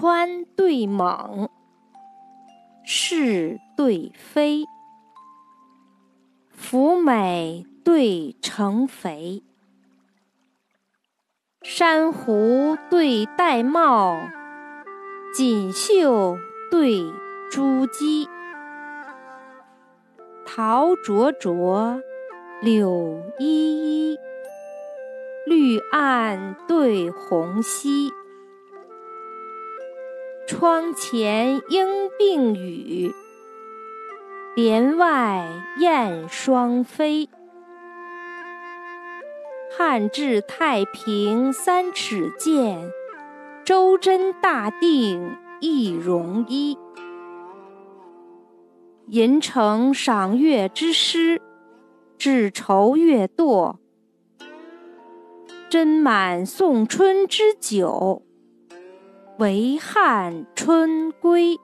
宽对猛，是对非，福美对成肥，珊瑚对玳瑁，锦绣对珠玑，桃灼灼，柳依依，绿岸对红溪。窗前莺并语，帘外燕双飞。汉至太平三尺剑，周真大定一戎衣。银城赏月之诗，纸愁月堕；斟满送春之酒。为汉春归。